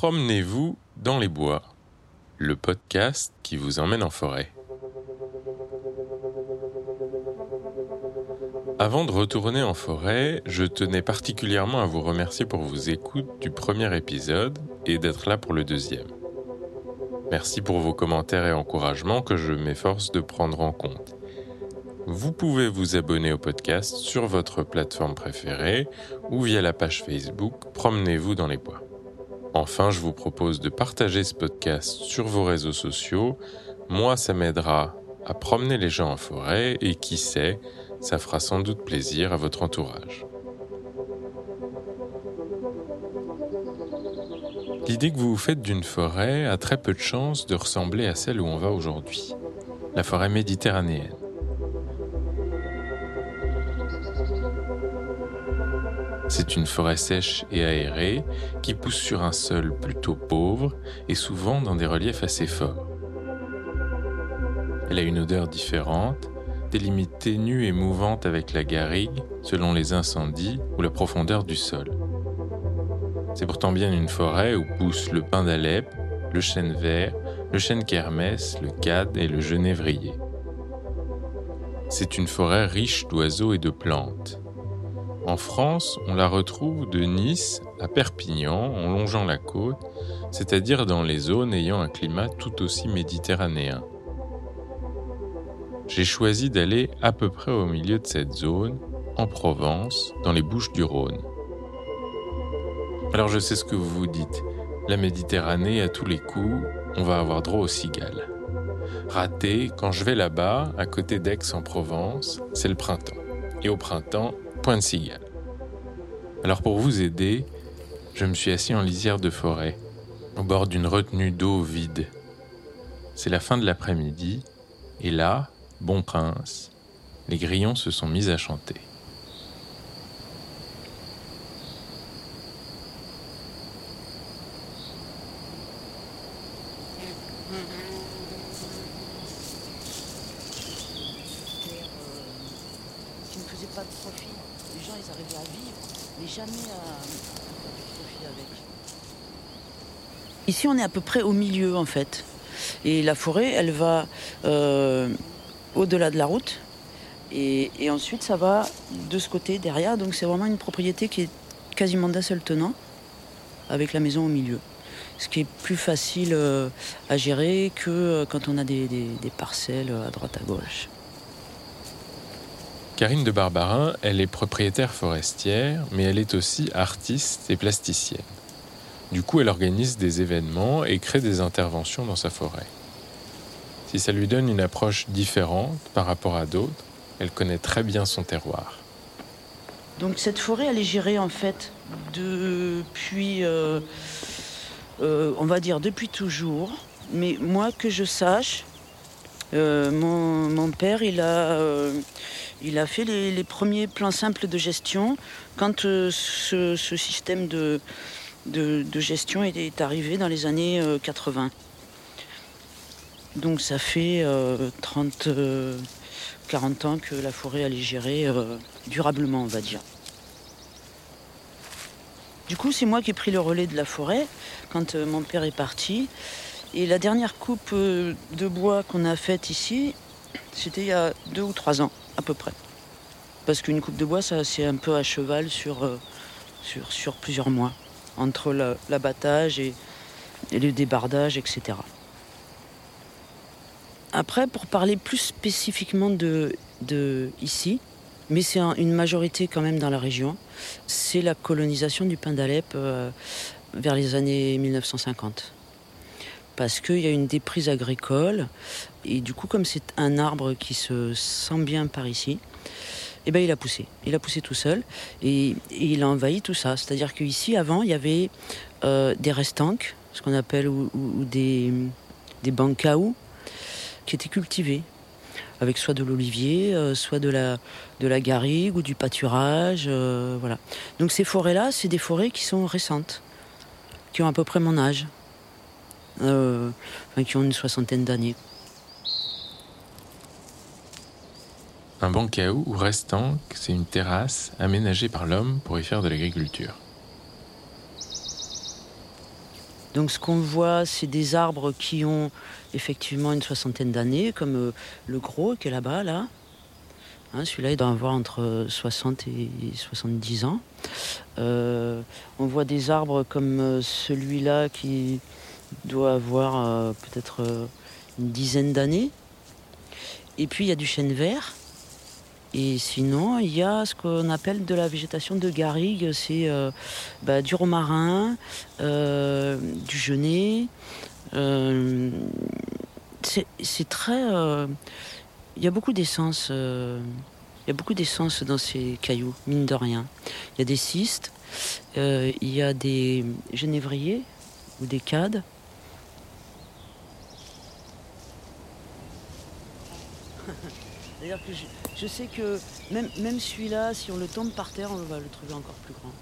Promenez-vous dans les bois, le podcast qui vous emmène en forêt. Avant de retourner en forêt, je tenais particulièrement à vous remercier pour vos écoutes du premier épisode et d'être là pour le deuxième. Merci pour vos commentaires et encouragements que je m'efforce de prendre en compte. Vous pouvez vous abonner au podcast sur votre plateforme préférée ou via la page Facebook Promenez-vous dans les bois. Enfin, je vous propose de partager ce podcast sur vos réseaux sociaux. Moi, ça m'aidera à promener les gens en forêt et qui sait, ça fera sans doute plaisir à votre entourage. L'idée que vous vous faites d'une forêt a très peu de chances de ressembler à celle où on va aujourd'hui, la forêt méditerranéenne. C'est une forêt sèche et aérée qui pousse sur un sol plutôt pauvre et souvent dans des reliefs assez forts. Elle a une odeur différente, des limites ténues et mouvantes avec la garrigue selon les incendies ou la profondeur du sol. C'est pourtant bien une forêt où poussent le pin d'Alep, le chêne vert, le chêne kermès, le cad et le genévrier. C'est une forêt riche d'oiseaux et de plantes. En France, on la retrouve de Nice à Perpignan en longeant la côte, c'est-à-dire dans les zones ayant un climat tout aussi méditerranéen. J'ai choisi d'aller à peu près au milieu de cette zone, en Provence, dans les Bouches du Rhône. Alors je sais ce que vous vous dites, la Méditerranée à tous les coups, on va avoir droit aux cigales. Raté, quand je vais là-bas, à côté d'Aix en Provence, c'est le printemps. Et au printemps, Alors pour vous aider, je me suis assis en lisière de forêt, au bord d'une retenue d'eau vide. C'est la fin de l'après-midi, et là, bon prince, les grillons se sont mis à chanter. Ici, on est à peu près au milieu, en fait. Et la forêt, elle va euh, au-delà de la route. Et, ensuite, ça va de ce côté, derrière. Donc, c'est vraiment une propriété qui est quasiment d'un seul tenant, avec la maison au milieu. Ce qui est plus facile euh, à gérer que euh, quand on a des, des parcelles à droite à gauche. Karine de Barbarin, elle est propriétaire forestière, mais elle est aussi artiste et plasticienne. Du coup, elle organise des événements et crée des interventions dans sa forêt. Si ça lui donne une approche différente par rapport à d'autres, elle connaît très bien son terroir. Donc cette forêt, elle est gérée en fait depuis, euh, euh, on va dire depuis toujours. Mais moi que je sache, euh, mon, père, il a, il a fait les, premiers plans simples de gestion quand ce, système de, de, gestion est, arrivé dans les années 80. Euh, Donc ça fait 30, euh, 40 euh, ans que la forêt elle est durablement, on va dire. Du coup, c'est moi qui ai pris le relais de la forêt quand mon père est parti. Et la dernière coupe de bois qu'on a faite ici, c'était il y a deux ou trois ans à peu près. Parce qu'une coupe de bois, ça c'est un peu à cheval sur plusieurs mois entre l'abattage et, le débardage, etc. Après, pour parler plus spécifiquement de, ici, mais c'est une majorité quand même dans la région, c'est la colonisation du pain d'Alep euh, vers les années 1950. Parce qu'il y a une déprise agricole, et du coup, comme c'est un arbre qui se sent bien par ici, eh ben, il a poussé. Il a poussé tout seul et, il a envahi tout ça. C'est-à-dire qu'ici, avant, il y avait euh, des restanques, ce qu'on appelle, ou, des, des qui étaient cultivés avec soit de l'olivier, euh, soit de la, de la garrigue ou du pâturage. Euh, voilà. Donc ces forêts-là, c'est des forêts qui sont récentes, qui ont à peu près mon âge, qui ont une soixantaine d'années. Un bancaou ou restant, c'est une terrasse aménagée par l'homme pour y faire de l'agriculture. Donc ce qu'on voit, c'est des arbres qui ont effectivement une soixantaine d'années, comme euh, le gros qui est là-bas, là. Hein, celui-là, il doit avoir entre 60 et 70 ans. Euh, on voit des arbres comme euh, celui-là qui doit avoir peut-être une dizaine d'années. Et puis il y a du chêne vert et sinon, il y a ce qu'on appelle de la végétation de garrigue, c'est euh, bah, du romarin, euh, du genêt. Euh, c'est très. Il y a beaucoup d'essence. il y a beaucoup d'essence dans ces cailloux, mine de rien. Il y a des cystes, il y a des genévriers ou des cades. Je sais que même, même celui-là, si on le tombe par terre, on va le trouver encore plus grand.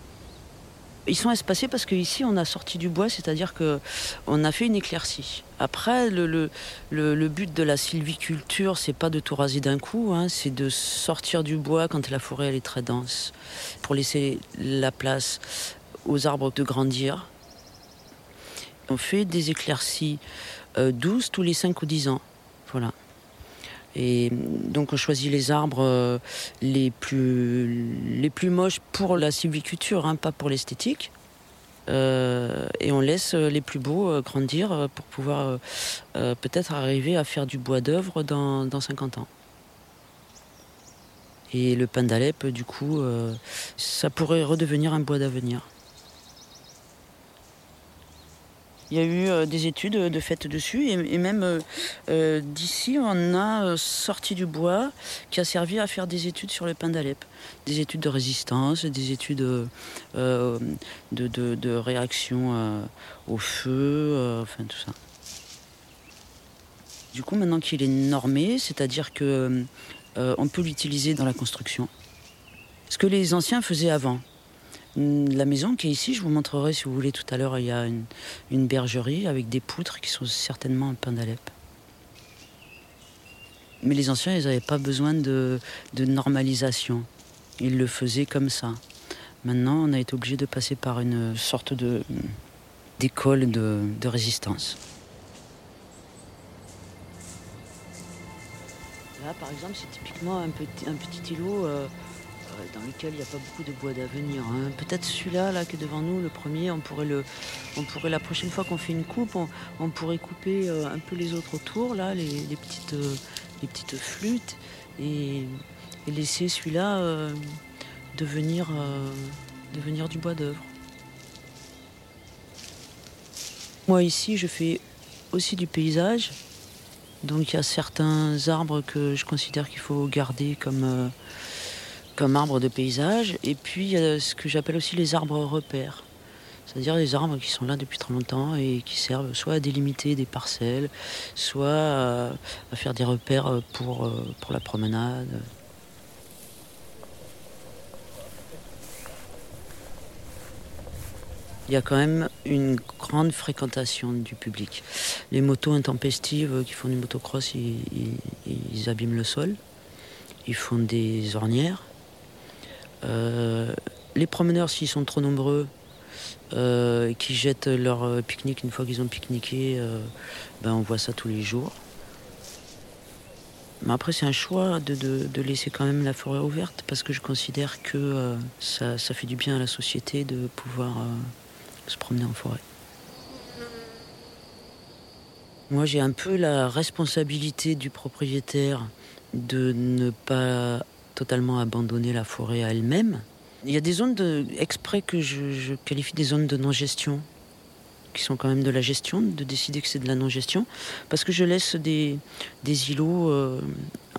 Ils sont espacés parce qu'ici on a sorti du bois, c'est-à-dire qu'on a fait une éclaircie. Après, le, le, le, but de la sylviculture, c'est pas de tout raser d'un coup, hein, c'est de sortir du bois quand la forêt elle est très dense, pour laisser la place aux arbres de grandir. On fait des éclaircies euh, douces tous les 5 ou 10 ans. Voilà. Et donc on choisit les arbres euh, les plus, les moches pour la sylviculture, hein, pas pour l'esthétique. Euh, et on laisse les plus beaux euh, grandir pour pouvoir peut-être arriver à faire du bois d'œuvre dans, dans 50 ans. Et le pain d'Alep, du coup, ça pourrait redevenir un bois d'avenir. Il y a eu euh, des études de faites dessus et, même euh, euh, d'ici, on a sorti du bois qui a servi à faire des études sur le pain d'Alep. Des études de résistance, des études de, de, réaction au feu, enfin tout ça. Du coup, maintenant qu'il est normé, c'est-à-dire que on peut l'utiliser dans la construction. Ce que les anciens faisaient avant. La maison qui est ici, je vous montrerai si vous voulez tout à l'heure, il y a une, bergerie avec des poutres qui sont certainement un pain d'Alep. Mais les anciens, ils n'avaient pas besoin de, normalisation. Ils le faisaient comme ça. Maintenant, on a été obligé de passer par une sorte d'école de, résistance. Là, par exemple, c'est typiquement un petit, un petit îlot. Euh, dans lequel il n'y a pas beaucoup de bois d'avenir. Hein. Peut-être celui-là là, qui est devant nous, le premier, on pourrait, le, on pourrait la prochaine fois qu'on fait une coupe, on, pourrait couper euh, un peu les autres autour, là, les, petites, euh, les petites flûtes, et, laisser celui-là euh, devenir, devenir du bois d'œuvre. Moi ici, je fais aussi du paysage. Donc il y a certains arbres que je considère qu'il faut garder comme comme arbre de paysage. Et puis il y a ce que j'appelle aussi les arbres repères. C'est-à-dire les arbres qui sont là depuis très longtemps et qui servent soit à délimiter des parcelles, soit à, faire des repères pour, euh, pour la promenade. il y a quand même une grande fréquentation du public. Les motos intempestives qui font du motocross, ils, ils abîment le sol. Ils font des ornières. Euh, les promeneurs, s'ils sont trop nombreux, euh, qui jettent leur euh, pique-nique une fois qu'ils ont pique-niqué, ben on voit ça tous les jours. Mais après, c'est un choix de, laisser quand même la forêt ouverte parce que je considère que ça, ça, fait du bien à la société de pouvoir se promener en forêt. Moi, j'ai un peu la responsabilité du propriétaire de ne pas totalement abandonner la forêt à elle-même. Il y a des zones de, exprès que je, qualifie des zones de non-gestion, qui sont quand même de la gestion, de décider que c'est de la non-gestion, parce que je laisse des, des îlots euh,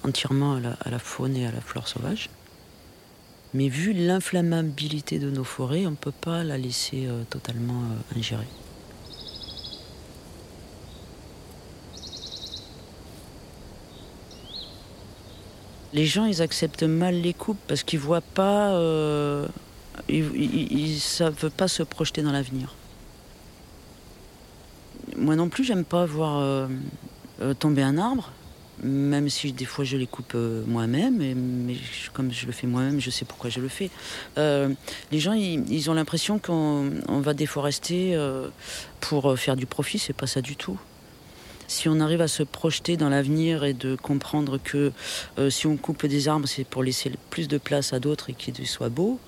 entièrement à la, à la, faune et à la flore sauvage. Mais vu l'inflammabilité de nos forêts, on ne peut pas la laisser euh, totalement euh, ingérée. Les gens, ils acceptent mal les coupes parce qu'ils voient pas, euh, ils, ne savent pas se projeter dans l'avenir. Moi non plus, j'aime pas voir euh, euh, tomber un arbre. même si des fois je les coupe moi-même, mais comme je le fais moi-même, je sais pourquoi je le fais. Les gens, ils, ont l'impression qu'on va déforester pour faire du profit, c'est pas ça du tout. Si on arrive à se projeter dans l'avenir et de comprendre que si on coupe des arbres, c'est pour laisser plus de place à d'autres et qu'ils soient beaux,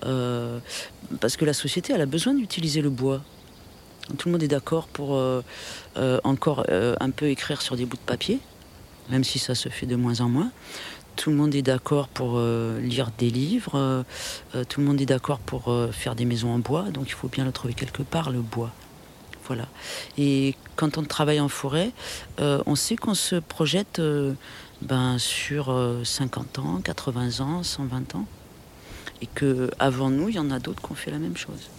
parce que la société, elle a besoin d'utiliser le bois. Tout le monde est d'accord pour encore un peu écrire sur des bouts de papier même si ça se fait de moins en moins. Tout le monde est d'accord pour euh, lire des livres, euh, euh, tout le monde est d'accord pour faire des maisons en bois, donc il faut bien le trouver quelque part, le bois. Voilà. Et quand on travaille en forêt, on sait qu'on se projette ben, sur 50 ans, 80 ans, 120 ans. Et qu'avant nous, il y en a d'autres qui ont fait la même chose.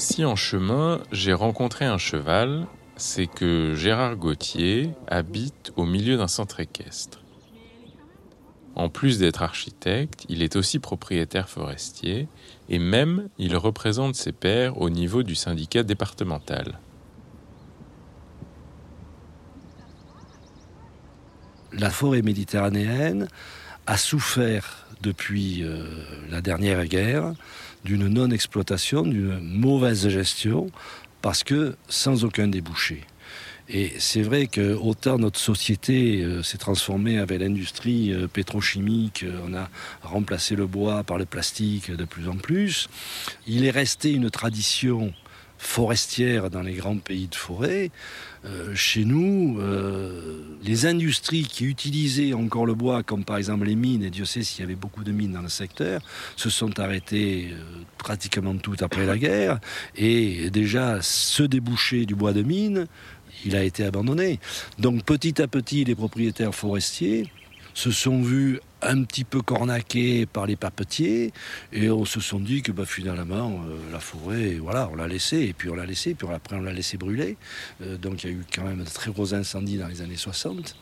Si en chemin j'ai rencontré un cheval, c'est que Gérard Gauthier habite au milieu d'un centre équestre. En plus d'être architecte, il est aussi propriétaire forestier et même il représente ses pairs au niveau du syndicat départemental. La forêt méditerranéenne a souffert depuis euh, la dernière guerre d'une non-exploitation, d'une mauvaise gestion, parce que sans aucun débouché. Et c'est vrai que autant notre société euh, s'est transformée avec l'industrie euh, pétrochimique, euh, on a remplacé le bois par le plastique de plus en plus, il est resté une tradition forestière dans les grands pays de forêt. Chez nous, les industries qui utilisaient encore le bois, comme par exemple les mines, et Dieu sait s'il y avait beaucoup de mines dans le secteur, se sont arrêtées pratiquement toutes après la guerre. Et déjà, ce débouché du bois de mine, il a été abandonné. Donc petit à petit, les propriétaires forestiers se sont vus un petit peu cornaqués par les papetiers et on se sont dit que bah, finalement euh, la forêt voilà on l'a laissé et puis on l'a laissé puis après on l'a laissé brûler euh, donc il y a eu quand même de très gros incendies dans les années 60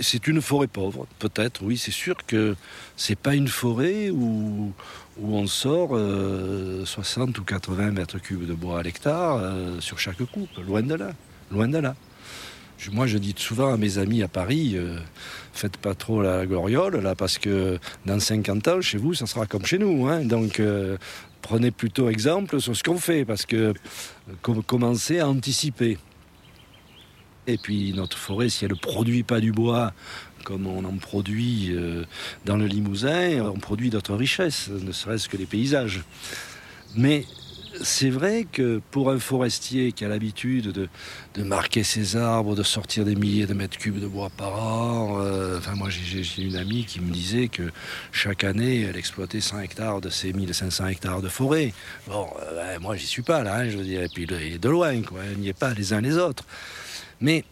c'est une forêt pauvre, peut-être, oui, c'est sûr que c'est pas une forêt où, on sort 60 euh, ou 80 mètres cubes de bois à l'hectare sur chaque coupe, loin de là, loin de là. Moi, je dis souvent à mes amis à Paris, euh, faites pas trop la gloriole, là, parce que dans 50 ans, chez vous, ça sera comme chez nous. Hein. donc, euh, prenez plutôt exemple sur ce qu'on fait, parce que euh, commencez à anticiper. Et puis, notre forêt, si elle ne produit pas du bois comme on en produit dans le Limousin, on produit d'autres richesses, ne serait-ce que les paysages. Mais c'est vrai que pour un forestier qui a l'habitude de, marquer ses arbres, de sortir des milliers de mètres cubes de bois par an, euh, enfin moi j'ai une amie qui me disait que chaque année elle exploitait 100 hectares de ces 1500 hectares de forêt. Bon, euh, ben, moi j'y suis pas là, hein, je veux dire, et puis de loin, quoi, il n'y est pas les uns les autres. Mais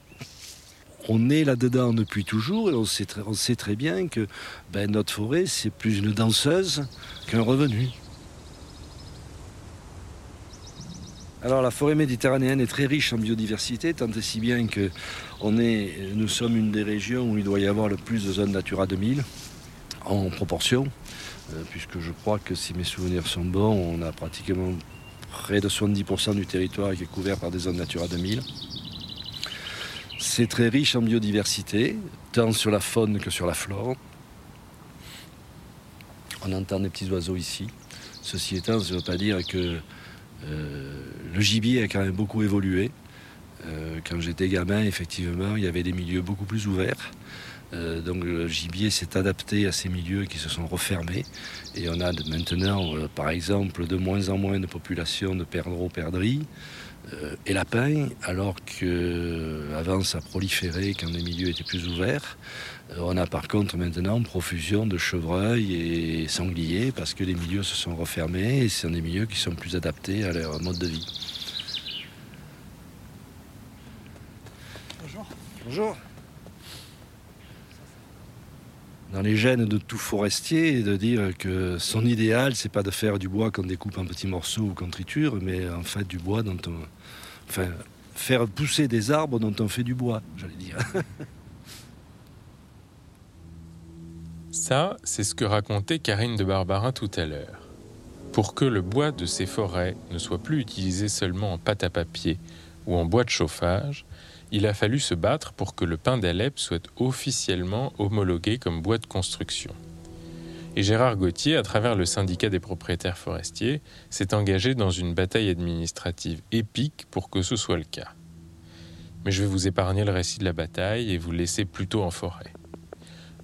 on est là-dedans depuis toujours et on sait, très, bien que ben, notre forêt c'est plus une danseuse qu'un revenu. Alors la forêt méditerranéenne est très riche en biodiversité, tant et si bien que nous sommes une des régions où il doit y avoir le plus de zones Natura 2000 en proportion, euh, puisque je crois que si mes souvenirs sont bons, on a pratiquement près de 70% du territoire qui est couvert par des zones Natura 2000. C'est très riche en biodiversité, tant sur la faune que sur la flore. On entend des petits oiseaux ici. Ceci étant, ça ne veut pas dire que euh, le gibier a quand même beaucoup évolué. Euh, quand j'étais gamin, effectivement, il y avait des milieux beaucoup plus ouverts. Euh, donc le gibier s'est adapté à ces milieux qui se sont refermés. Et on a maintenant, par exemple, de moins en moins de populations de perdreaux, perdrix et lapins, alors qu'avant ça proliférait quand les milieux étaient plus ouverts. Euh, on a par contre maintenant profusion de chevreuils et sangliers parce que les milieux se sont refermés et ce sont des milieux qui sont plus adaptés à leur mode de vie. Bonjour. Bonjour. Dans les gènes de tout forestier, de dire que son idéal, c'est pas de faire du bois qu'on découpe en petits morceaux ou qu'on triture, mais en fait du bois dont on. Enfin, faire pousser des arbres dont on fait du bois, j'allais dire. Ça, c'est ce que racontait Karine de Barbarin tout à l'heure. Pour que le bois de ces forêts ne soit plus utilisé seulement en pâte à papier ou en bois de chauffage, il a fallu se battre pour que le pin d'Alep soit officiellement homologué comme bois de construction. Et Gérard Gauthier, à travers le syndicat des propriétaires forestiers, s'est engagé dans une bataille administrative épique pour que ce soit le cas. Mais je vais vous épargner le récit de la bataille et vous laisser plutôt en forêt.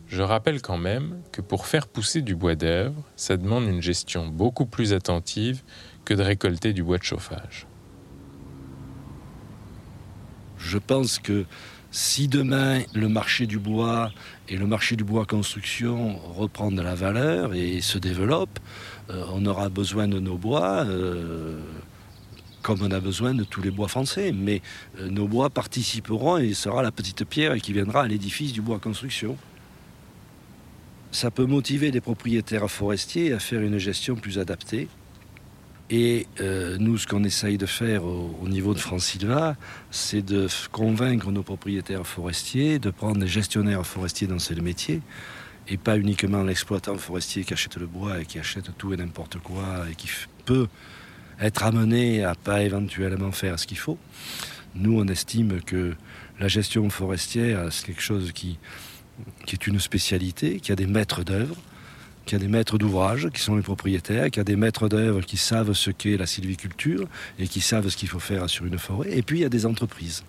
Je rappelle quand même que pour faire pousser du bois d'œuvre, ça demande une gestion beaucoup plus attentive que de récolter du bois de chauffage. Je pense que si demain le marché du bois et le marché du bois construction reprend de la valeur et se développe, euh, on aura besoin de nos bois. Euh, comme on a besoin de tous les bois français, mais euh, nos bois participeront et sera la petite pierre qui viendra à l'édifice du bois construction ça peut motiver les propriétaires forestiers à faire une gestion plus adaptée. Et euh, nous, ce qu'on essaye de faire au, niveau de Francilva, c'est de convaincre nos propriétaires forestiers de prendre des gestionnaires forestiers dans ce métier, et pas uniquement l'exploitant forestier qui achète le bois et qui achète tout et n'importe quoi, et qui peut être amené à pas éventuellement faire ce qu'il faut. Nous, on estime que la gestion forestière, c'est quelque chose qui, qui est une spécialité, qui a des maîtres d'œuvre, qui a des maîtres d'ouvrage, qui sont les propriétaires, qui a des maîtres d'œuvre qui savent ce qu'est la sylviculture et qui savent ce qu'il faut faire sur une forêt. Et puis il y a des entreprises.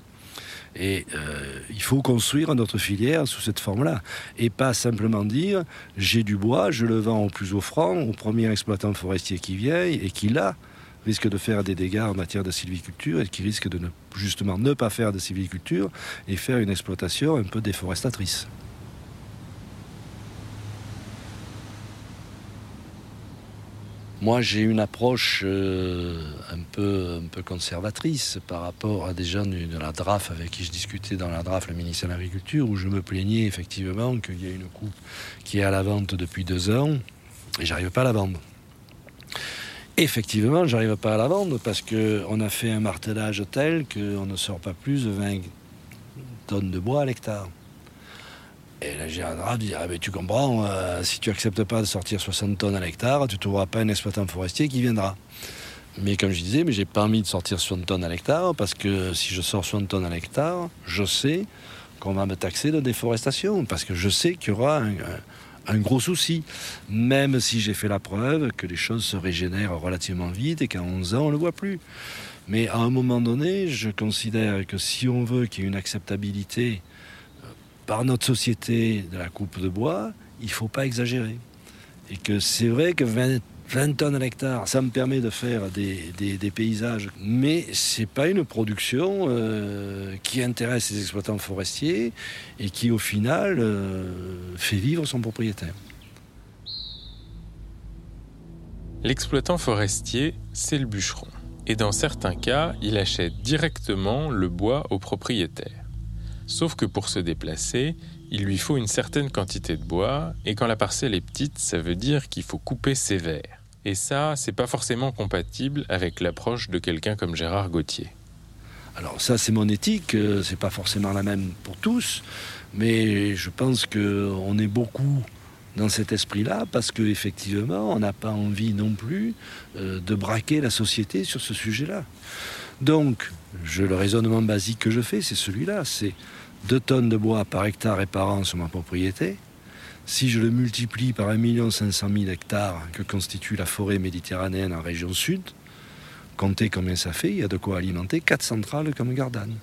Et euh, il faut construire notre filière sous cette forme-là. Et pas simplement dire j'ai du bois, je le vends au plus offrant au premier exploitant forestier qui vient et qui, là, risque de faire des dégâts en matière de sylviculture et qui risque de justement ne pas faire de sylviculture et faire une exploitation un peu déforestatrice. Moi, j'ai une approche euh, un, peu, un peu conservatrice par rapport à des gens de la DRAF avec qui je discutais dans la DRAF, le ministère de l'Agriculture, où je me plaignais effectivement qu'il y a une coupe qui est à la vente depuis deux ans et j'arrive pas à la vendre. Effectivement, j'arrive pas à la vendre parce qu'on a fait un martelage tel qu'on ne sort pas plus de 20 tonnes de bois à l'hectare. Et un drap de dire, ah, tu comprends, euh, si tu acceptes pas de sortir 60 tonnes à l'hectare, tu trouveras pas un exploitant forestier qui viendra. Mais comme je disais, mais j'ai pas envie de sortir 60 tonnes à l'hectare, parce que si je sors 60 tonnes à l'hectare, je sais qu'on va me taxer de déforestation, parce que je sais qu'il y aura un, gros souci, même si j'ai fait la preuve que les choses se régénèrent relativement vite et qu'à 11 ans, on ne le voit plus. Mais à un moment donné, je considère que si on veut qu'il y ait une acceptabilité par notre société de la coupe de bois, il ne faut pas exagérer. Et que c'est vrai que 20, tonnes à l'hectare, ça me permet de faire des, paysages, mais ce n'est pas une production euh, qui intéresse les exploitants forestiers et qui au final euh, fait vivre son propriétaire. L'exploitant forestier, c'est le bûcheron. Et dans certains cas, il achète directement le bois au propriétaire. Sauf que pour se déplacer, il lui faut une certaine quantité de bois, et quand la parcelle est petite, ça veut dire qu'il faut couper sévère. Et ça, c'est pas forcément compatible avec l'approche de quelqu'un comme Gérard Gauthier. Alors ça, c'est mon éthique, euh, c'est pas forcément la même pour tous, mais je pense qu'on est beaucoup dans cet esprit-là parce qu'effectivement, on n'a pas envie non plus euh, de braquer la société sur ce sujet-là. Donc, je, le raisonnement basique que je fais, c'est celui-là. C'est 2 tonnes de bois par hectare et par an sur ma propriété. Si je le multiplie par 1 500 000 hectares que constitue la forêt méditerranéenne en région sud, comptez combien ça fait, il y a de quoi alimenter 4 centrales comme Gardanne.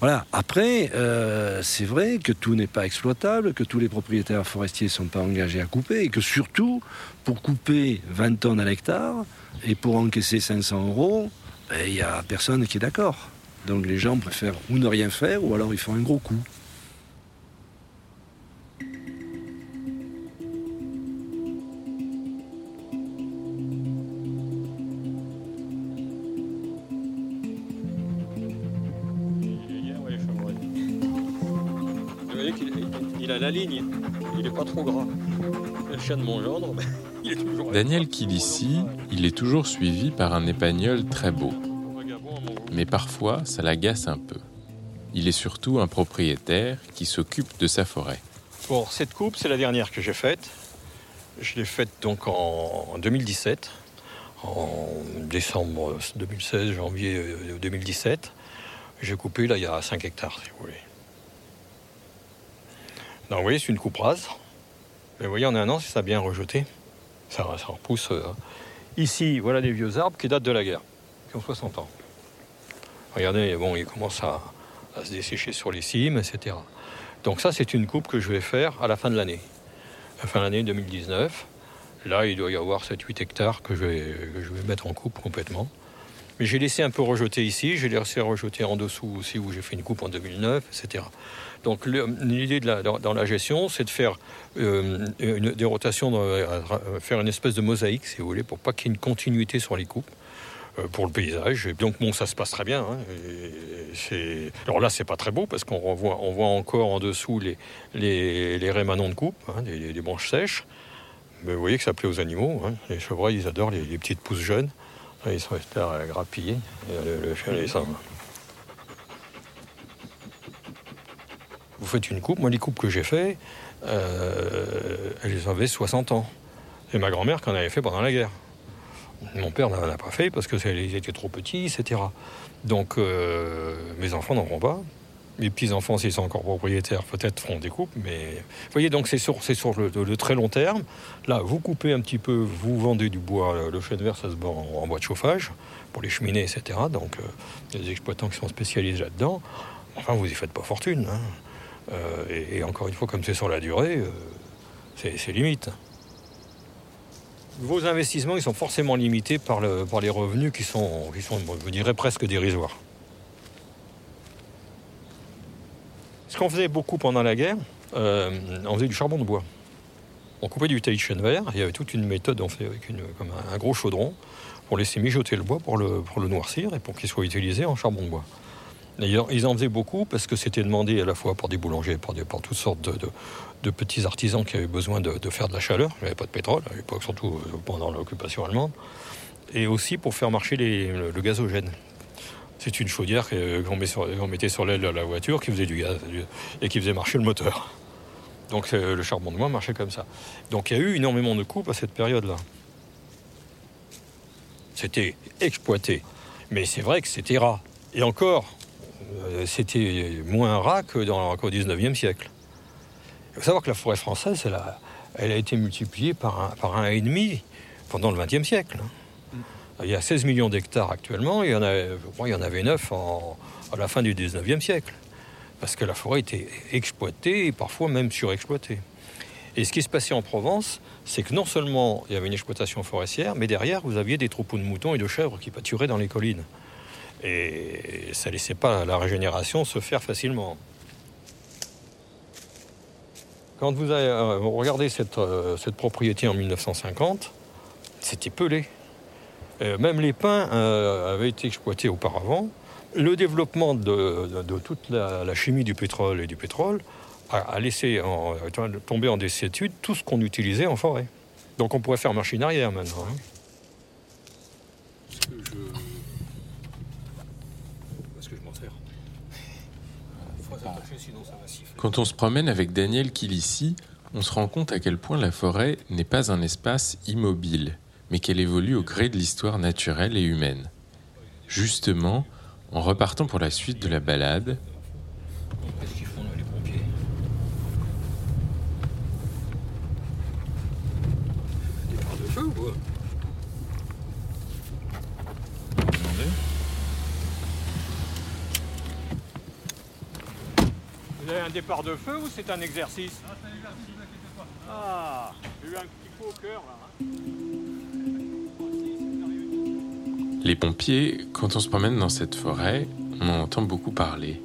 Voilà. Après, euh, c'est vrai que tout n'est pas exploitable, que tous les propriétaires forestiers ne sont pas engagés à couper, et que surtout, pour couper 20 tonnes à l'hectare et pour encaisser 500 euros, il ben, n'y a personne qui est d'accord. Donc les gens préfèrent ou ne rien faire, ou alors ils font un gros coup. Vous voyez qu'il a la ligne, il n'est pas trop gras. Le chien de mon gendre, Daniel Kilissi, il est toujours suivi par un épagnol très beau mais parfois ça l'agace un peu. Il est surtout un propriétaire qui s'occupe de sa forêt. Bon, cette coupe, c'est la dernière que j'ai faite. Je l'ai faite donc en 2017, en décembre 2016, janvier 2017. J'ai coupé là il y a 5 hectares, si vous voulez. Donc vous voyez, c'est une coupe rase. Mais vous voyez, en un an, ça a bien rejeté. Ça, repousse. euh. Ici, voilà des vieux arbres qui datent de la guerre, qui ont 60 ans. Regardez, bon, ils commencent à, se dessécher sur les cimes, etc. Donc ça, c'est une coupe que je vais faire à la fin de l'année. La fin de l'année 2019. Là, il doit y avoir 7-8 hectares que je, vais, que je vais mettre en coupe complètement. Mais j'ai laissé un peu rejeter ici, j'ai laissé rejeter en dessous aussi où j'ai fait une coupe en 2009, etc. Donc l'idée dans, la gestion, c'est de faire euh, des rotations, euh, faire une espèce de mosaïque, si vous voulez, pour pas qu'il y ait une continuité sur les coupes euh, pour le paysage. Et donc bon, ça se passe très bien. hein. Alors là, c'est pas très beau parce qu'on voit encore en dessous les, les, les de coupe, hein, des, des branches sèches. Mais vous voyez que ça plaît aux animaux. hein. Les chevreuils, ils adorent les, les petites pousses jeunes. Ils sont restés à grappiller. Et le, le chien, il s'en va. Vous faites une coupe. Moi, les coupes que j'ai fait, euh, elles avaient 60 ans. Et ma grand-mère qu'en avait fait pendant la guerre. Mon père n'en a pas fait parce que c'est- ils étaient trop petits, etc. Donc euh, mes enfants n'en feront pas. Mes petits-enfants, s'ils sont encore propriétaires, peut-être feront des coupes. Mais vous voyez, donc c'est sur, le, très long terme. Là, vous coupez un petit peu, vous vendez du bois. Le chêne vert, ça se vend en, bois de chauffage pour les cheminées, etc. Donc euh, il a des exploitants qui sont spécialisés là-dedans. Enfin, vous y faites pas fortune. hein. Euh, et, encore une fois, comme c'est sur la durée, euh, c'est limite. Vos investissements, ils sont forcément limités par les revenus qui sont, qui sont, je dirais, presque dérisoires. Ce qu'on faisait beaucoup pendant la guerre, euh, on faisait du charbon de bois. On coupait du taillis chêne vert, il y avait toute une méthode, on fait avec comme un, gros chaudron, pour laisser mijoter le bois pour le, noircir et pour qu'il soit utilisé en charbon de bois. D'ailleurs, ils en faisaient beaucoup parce que c'était demandé à la fois par des boulangers, par, des, par toutes sortes de, petits artisans qui avaient besoin de, faire de la chaleur. Il n'y avait pas de pétrole à l'époque, surtout euh, pendant l'occupation allemande. Et aussi pour faire marcher les- le, le gazogène. C'est une chaudière que- qu'on mettait sur l'aile de la voiture qui faisait du gaz et qui faisait marcher le moteur. Donc euh, le charbon de bois marchait comme ça. Donc il y a eu énormément de coupes à cette période-là. C'était exploité. Mais c'est vrai que c'était ras. Et encore, euh, c'était moins dans, qu'au 19e siècle. Il faut savoir que la forêt française, elle a, elle a été multipliée par un, par un et demi pendant le 20e siècle. Il y a 16 millions d'hectares actuellement, il y en, avait 9 en- à la fin du 19e siècle. Parce que la forêt était exploitée et parfois même surexploitée. Et ce qui se passait en Provence, c'est que non seulement il y avait une exploitation forestière, mais derrière, vous aviez des troupeaux de moutons et de chèvres qui pâturaient dans les collines. Et ça ne laissait pas la régénération se faire facilement. Quand vous avez, euh, regardé cette, euh, cette propriété en 1950, c'était pelé. Euh, même les pins euh, avaient été exploités auparavant. Le développement de, de- de toute la, la chimie du pétrole et du pétrole a, a laissé en- tomber en désuétude tout ce qu'on utilisait en forêt. Donc on pourrait faire machine arrière maintenant. hein. Que je. Quand on se promène avec Daniel Kilissi, on se rend compte à quel point la forêt n'est pas un espace immobile, mais qu'elle évolue au gré de l'histoire naturelle et humaine. Justement, en repartant pour la suite de la balade, Qu'est-ce qu'ils font là, les pompiers Des barres de feu ou quoi Vous avez un départ de feu ou c'est un exercice? Ah, c'est un exercice, ne inquiétez pas. Ah, j'ai eu un petit coup au cœur là. Les pompiers, quand on se promène dans cette forêt, on en entend beaucoup parler.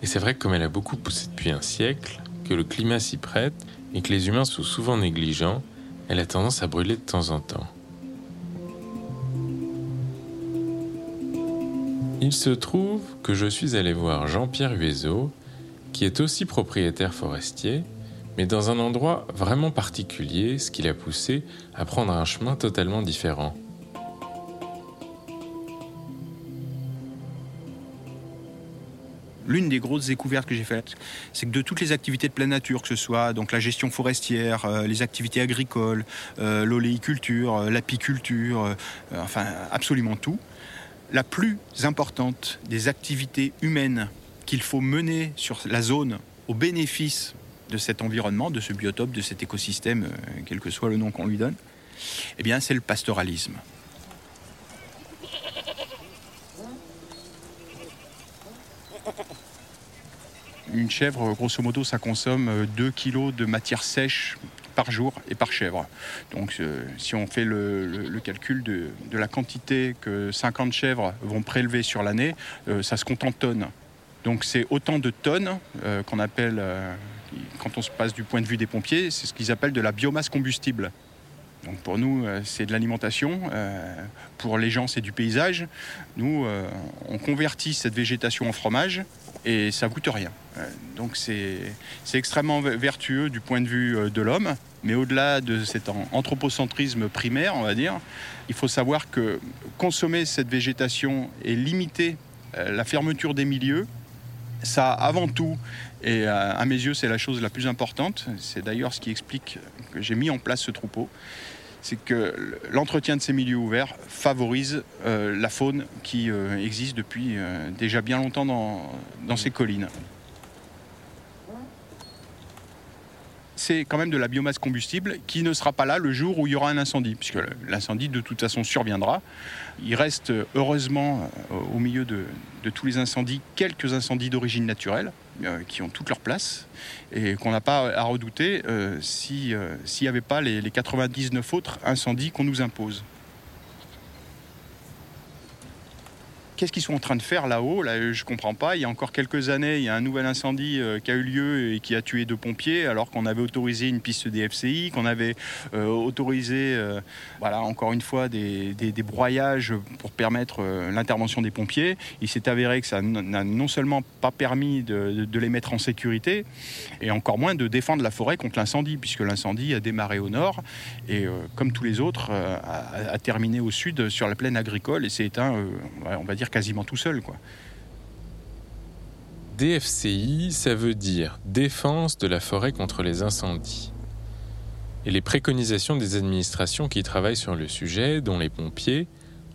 Et c'est vrai que comme elle a beaucoup poussé depuis un siècle, que le climat s'y prête et que les humains sont souvent négligents, elle a tendance à brûler de temps en temps. Il se trouve que je suis allé voir Jean-Pierre Huezo, qui est aussi propriétaire forestier, mais dans un endroit vraiment particulier, ce qui l'a poussé à prendre un chemin totalement différent. L'une des grosses découvertes que j'ai faites, c'est que de toutes les activités de pleine nature, que ce soit donc la gestion forestière, euh, les activités agricoles, euh, l'oléiculture, euh, l'apiculture, enfin absolument tout, la plus importante des activités humaines qu'il faut mener sur la zone au bénéfice de cet environnement, de ce biotope, de cet écosystème, quel que soit le nom qu'on lui donne, eh bien c'est le pastoralisme. Une chèvre, grosso modo, ça consomme 2 euh, kg de matière sèche par jour et par chèvre. Donc euh, si on fait le, calcul de, la quantité que 50 chèvres vont prélever sur l'année, euh, ça se compte en tonnes. Donc c'est autant de tonnes qu'on appelle, quand on se passe du point de vue des pompiers, c'est ce qu'ils appellent de la biomasse combustible. Donc pour nous, c'est de l'alimentation. pour les gens, c'est du paysage. Nous, on convertit cette végétation en fromage et ça coûte rien. Euh, donc c'est extrêmement vertueux du point de vue euh, de l'homme, mais au-delà de cet anthropocentrisme primaire, on va dire, il faut savoir que consommer cette végétation et limiter euh, la fermeture des milieux, ça avant tout, et à mes yeux c'est la chose la plus importante, c'est d'ailleurs ce qui explique que j'ai mis en place ce troupeau, c'est que l'entretien de ces milieux ouverts favorise euh, la faune qui euh, existe depuis euh, déjà bien longtemps dans ces collines. c'est quand même de la biomasse combustible qui ne sera pas là le jour où il y aura un incendie, puisque l'incendie de toute façon surviendra. Il reste heureusement euh, au milieu de, tous les incendies quelques incendies d'origine naturelle euh, qui ont toute leur place et qu'on n'a pas à redouter euh, s'il n'y avait pas les 99 autres incendies qu'on nous impose. Qu'est-ce qu'ils sont en train de faire là-haut Là, je comprends pas. Il y a encore quelques années, il y a un nouvel incendie euh, qui a eu lieu et qui a tué deux pompiers, alors qu'on avait autorisé une piste DFCI, qu'on avait euh, autorisé, euh, voilà, encore une fois, des, broyages pour permettre l'intervention des pompiers. Il s'est avéré que ça n'a non seulement pas permis de, les mettre en sécurité, et encore moins de défendre la forêt contre l'incendie, puisque l'incendie a démarré au nord et, comme tous les autres, a, a, terminé au sud sur la plaine agricole et s'est éteint, on va dire quasiment tout seul. Quoi. DFCI, ça veut dire Défense de la forêt contre les incendies. Et les préconisations des administrations qui travaillent sur le sujet, dont les pompiers,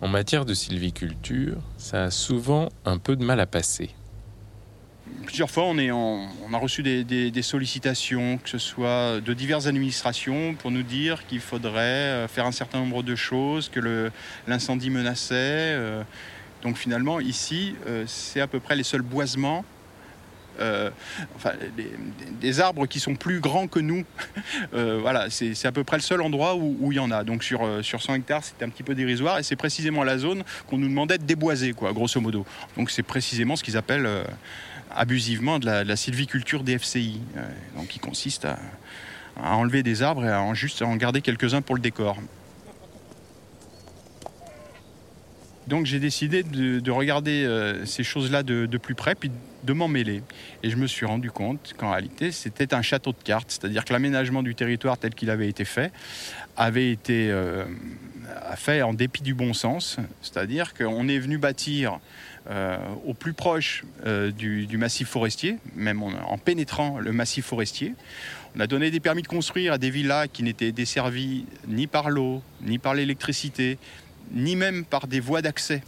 en matière de sylviculture, ça a souvent un peu de mal à passer. Plusieurs fois, on, est on a reçu des, sollicitations, que ce soit de diverses administrations, pour nous dire qu'il faudrait euh, faire un certain nombre de choses, que l'incendie menaçait. Euh, donc finalement, ici, euh, c'est à peu près les seuls boisements euh, enfin, des, arbres qui sont plus grands que nous. Euh, voilà, c'est à peu près le seul endroit où, il y en a. Donc sur, sur 100 hectares, c'est un petit peu dérisoire et c'est précisément la zone qu'on nous demandait de déboiser, quoi, grosso modo. Donc c'est précisément ce qu'ils appellent abusivement de la, sylviculture des FCI, donc qui consiste à, enlever des arbres et à en juste en garder quelques-uns pour le décor. Donc j'ai décidé de, regarder euh, ces choses-là de, plus près, puis de m'en mêler. Et je me suis rendu compte qu'en réalité, c'était un château de cartes, c'est-à-dire que l'aménagement du territoire tel qu'il avait été fait avait été euh, fait en dépit du bon sens, c'est-à-dire qu'on est venu bâtir euh, au plus proche du, massif forestier, même en, pénétrant le massif forestier. On a donné des permis de construire à des villas qui n'étaient desservies ni par l'eau, ni par l'électricité, ni même par des voies d'accès.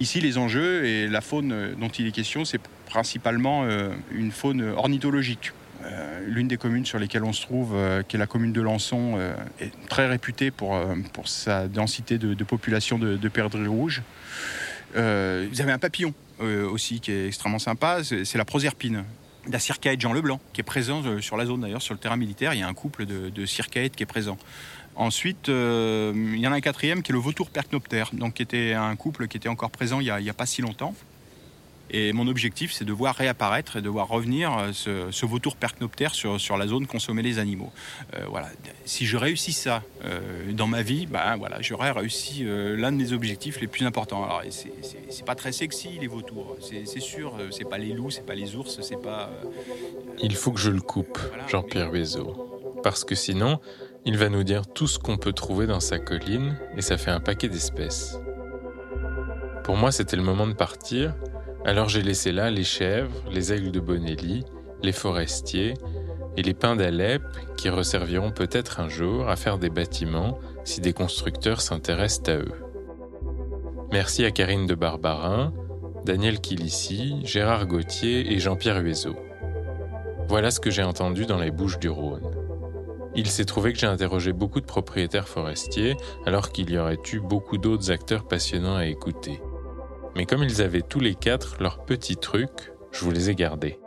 Ici, les enjeux et la faune dont il est question, c'est principalement euh, une faune ornithologique. Euh, l'une des communes sur lesquelles on se trouve, euh, qui est la commune de Lançon, est très réputée pour, sa densité de, population de, de perdrix rouges. vous avez un papillon aussi qui est extrêmement sympa, c'est la proserpine la circaète Jean Leblanc, qui est présent euh, sur la zone d'ailleurs, sur le terrain militaire. Il y a un couple de, de qui est présent. Ensuite, euh, il y en a un quatrième qui est le vautour percnoptère, donc qui était un couple qui était encore présent il n'y a, pas si longtemps. Et mon objectif, c'est de voir réapparaître et de voir revenir euh, ce, vautour percnoptère sur, sur, la zone consommer les animaux. Euh, voilà. Si je réussis ça euh, dans ma vie, ben, voilà, j'aurais réussi l'un de mes objectifs les plus importants. Alors, c'est pas très sexy les vautours, c'est sûr. C'est pas les loups, c'est pas les ours, c'est pas. Il faut que je le coupe, Jean-Pierre Bézot. Parce que sinon, il va nous dire tout ce qu'on peut trouver dans sa colline et ça fait un paquet d'espèces. Pour moi, c'était le moment de partir, alors j'ai laissé là les chèvres, les aigles de Bonelli, les forestiers et les pins d'Alep qui resserviront peut-être un jour à faire des bâtiments si des constructeurs s'intéressent à eux. Merci à Karine de Barbarin, Daniel Kilissi, Gérard Gauthier et Jean-Pierre Huezo. Voilà ce que j'ai entendu dans les Bouches du Rhône. Il s'est trouvé que j'ai interrogé beaucoup de propriétaires forestiers, alors qu'il y aurait eu beaucoup d'autres acteurs passionnants à écouter. Mais comme ils avaient tous les quatre leurs petits trucs, je vous les ai gardés.